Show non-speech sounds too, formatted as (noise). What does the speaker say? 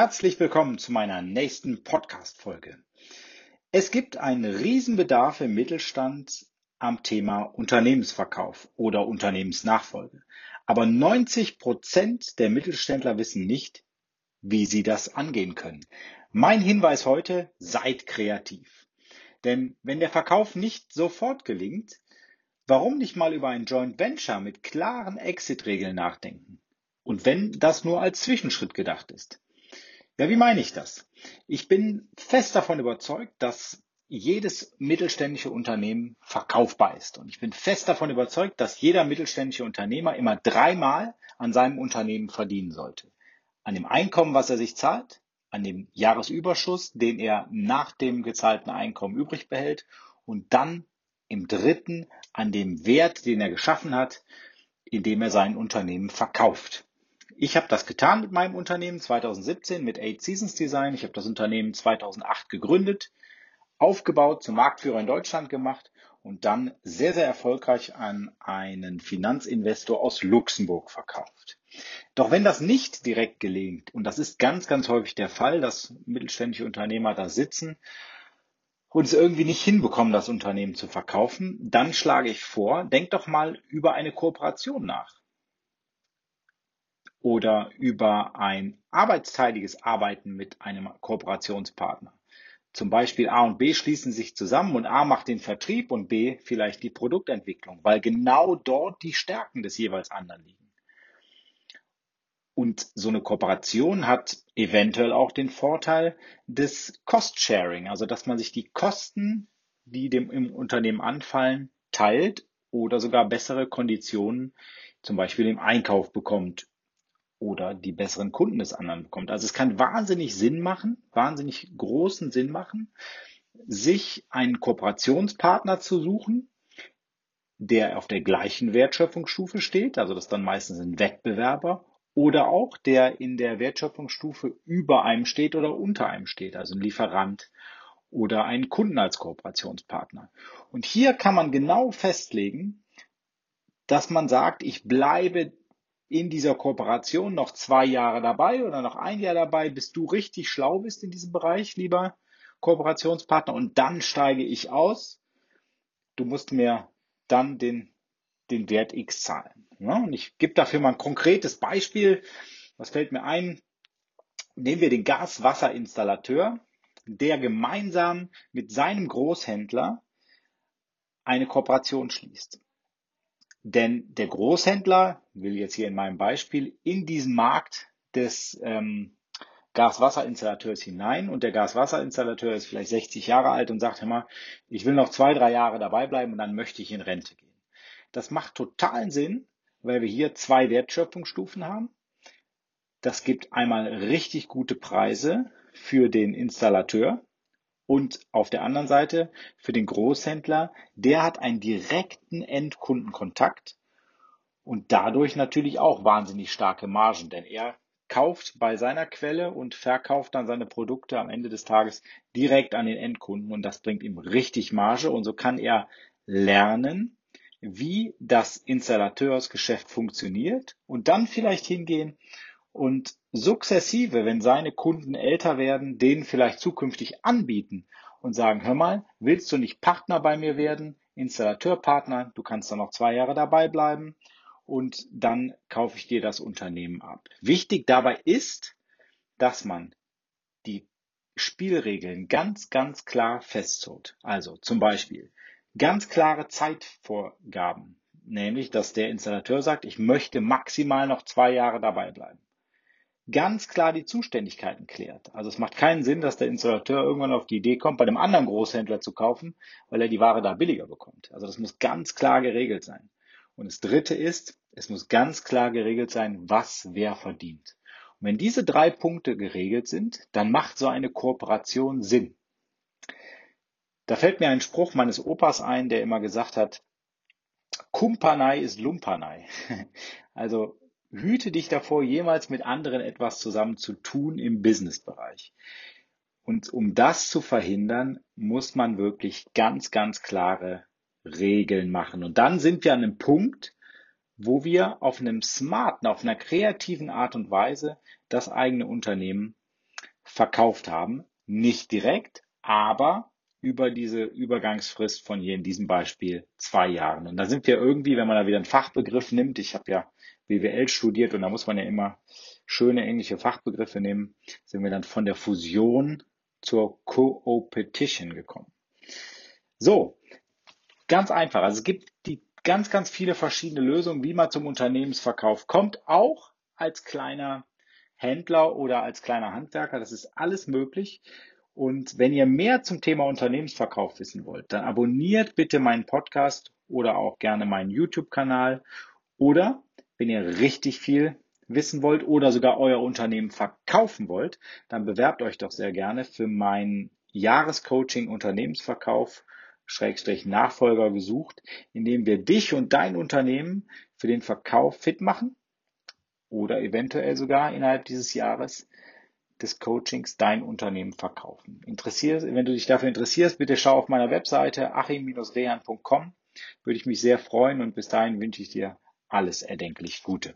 Herzlich willkommen zu meiner nächsten Podcast-Folge. Es gibt einen Riesenbedarf im Mittelstand am Thema Unternehmensverkauf oder Unternehmensnachfolge. Aber 90 Prozent der Mittelständler wissen nicht, wie sie das angehen können. Mein Hinweis heute, seid kreativ. Denn wenn der Verkauf nicht sofort gelingt, warum nicht mal über ein Joint Venture mit klaren Exit-Regeln nachdenken? Und wenn das nur als Zwischenschritt gedacht ist. Ja, wie meine ich das? Ich bin fest davon überzeugt, dass jedes mittelständische Unternehmen verkaufbar ist. Und ich bin fest davon überzeugt, dass jeder mittelständische Unternehmer immer dreimal an seinem Unternehmen verdienen sollte. An dem Einkommen, was er sich zahlt, an dem Jahresüberschuss, den er nach dem gezahlten Einkommen übrig behält und dann im dritten an dem Wert, den er geschaffen hat, indem er sein Unternehmen verkauft. Ich habe das getan mit meinem Unternehmen 2017 mit Eight Seasons Design. Ich habe das Unternehmen 2008 gegründet, aufgebaut, zum Marktführer in Deutschland gemacht und dann sehr, sehr erfolgreich an einen Finanzinvestor aus Luxemburg verkauft. Doch wenn das nicht direkt gelingt, und das ist ganz, ganz häufig der Fall, dass mittelständische Unternehmer da sitzen und es irgendwie nicht hinbekommen, das Unternehmen zu verkaufen, dann schlage ich vor, denk doch mal über eine Kooperation nach oder über ein arbeitsteiliges Arbeiten mit einem Kooperationspartner. Zum Beispiel A und B schließen sich zusammen und A macht den Vertrieb und B vielleicht die Produktentwicklung, weil genau dort die Stärken des jeweils anderen liegen. Und so eine Kooperation hat eventuell auch den Vorteil des Cost-Sharing, also dass man sich die Kosten, die dem im Unternehmen anfallen, teilt oder sogar bessere Konditionen zum Beispiel im Einkauf bekommt oder die besseren Kunden des anderen bekommt. Also es kann wahnsinnig Sinn machen, wahnsinnig großen Sinn machen, sich einen Kooperationspartner zu suchen, der auf der gleichen Wertschöpfungsstufe steht, also das ist dann meistens ein Wettbewerber oder auch der in der Wertschöpfungsstufe über einem steht oder unter einem steht, also ein Lieferant oder einen Kunden als Kooperationspartner. Und hier kann man genau festlegen, dass man sagt, ich bleibe in dieser Kooperation noch zwei Jahre dabei oder noch ein Jahr dabei, bis du richtig schlau bist in diesem Bereich, lieber Kooperationspartner, und dann steige ich aus. Du musst mir dann den den Wert X zahlen. Ja, und ich gebe dafür mal ein konkretes Beispiel. Was fällt mir ein? Nehmen wir den Gaswasserinstallateur, der gemeinsam mit seinem Großhändler eine Kooperation schließt. Denn der Großhändler will jetzt hier in meinem Beispiel in diesen Markt des ähm, Gaswasserinstallateurs hinein und der Gaswasserinstallateur ist vielleicht 60 Jahre alt und sagt immer, ich will noch zwei, drei Jahre dabei bleiben und dann möchte ich in Rente gehen. Das macht totalen Sinn, weil wir hier zwei Wertschöpfungsstufen haben. Das gibt einmal richtig gute Preise für den Installateur und auf der anderen Seite für den Großhändler, der hat einen direkten Endkundenkontakt und dadurch natürlich auch wahnsinnig starke Margen, denn er kauft bei seiner Quelle und verkauft dann seine Produkte am Ende des Tages direkt an den Endkunden und das bringt ihm richtig Marge und so kann er lernen, wie das Installateursgeschäft funktioniert und dann vielleicht hingehen und sukzessive, wenn seine Kunden älter werden, denen vielleicht zukünftig anbieten und sagen, hör mal, willst du nicht Partner bei mir werden, Installateurpartner, du kannst dann noch zwei Jahre dabei bleiben und dann kaufe ich dir das Unternehmen ab. Wichtig dabei ist, dass man die Spielregeln ganz, ganz klar festzurrt. Also zum Beispiel, ganz klare Zeitvorgaben, nämlich dass der Installateur sagt, ich möchte maximal noch zwei Jahre dabei bleiben. Ganz klar die Zuständigkeiten klärt. Also es macht keinen Sinn, dass der Installateur irgendwann auf die Idee kommt, bei einem anderen Großhändler zu kaufen, weil er die Ware da billiger bekommt. Also das muss ganz klar geregelt sein. Und das Dritte ist, es muss ganz klar geregelt sein, was wer verdient. Und wenn diese drei Punkte geregelt sind, dann macht so eine Kooperation Sinn. Da fällt mir ein Spruch meines Opas ein, der immer gesagt hat, Kumpanei ist Lumpanei. (laughs) Also hüte dich davor, jemals mit anderen etwas zusammen zu tun im Businessbereich. Und um das zu verhindern, muss man wirklich ganz, ganz klare Regeln machen. Und dann sind wir an einem Punkt, wo wir auf einem smarten, auf einer kreativen Art und Weise das eigene Unternehmen verkauft haben. Nicht direkt, aber über diese Übergangsfrist von hier in diesem Beispiel zwei Jahren. Und da sind wir irgendwie, wenn man da wieder einen Fachbegriff nimmt, ich habe ja BWL studiert und da muss man ja immer schöne englische Fachbegriffe nehmen, sind wir dann von der Fusion zur Co-Opetition gekommen. So, ganz einfach. Also es gibt die ganz, ganz viele verschiedene Lösungen, wie man zum Unternehmensverkauf kommt, auch als kleiner Händler oder als kleiner Handwerker. Das ist alles möglich. Und wenn ihr mehr zum Thema Unternehmensverkauf wissen wollt, dann abonniert bitte meinen Podcast oder auch gerne meinen YouTube-Kanal. Oder wenn ihr richtig viel wissen wollt oder sogar euer Unternehmen verkaufen wollt, dann bewerbt euch doch sehr gerne für mein Jahrescoaching Unternehmensverkauf Schrägstrich Nachfolger gesucht, indem wir dich und dein Unternehmen für den Verkauf fit machen oder eventuell sogar innerhalb dieses Jahres des Coachings dein Unternehmen verkaufen. Interessiert, wenn du dich dafür interessierst, bitte schau auf meiner Webseite achim-rehan.com. Würde ich mich sehr freuen und bis dahin wünsche ich dir alles erdenklich Gute.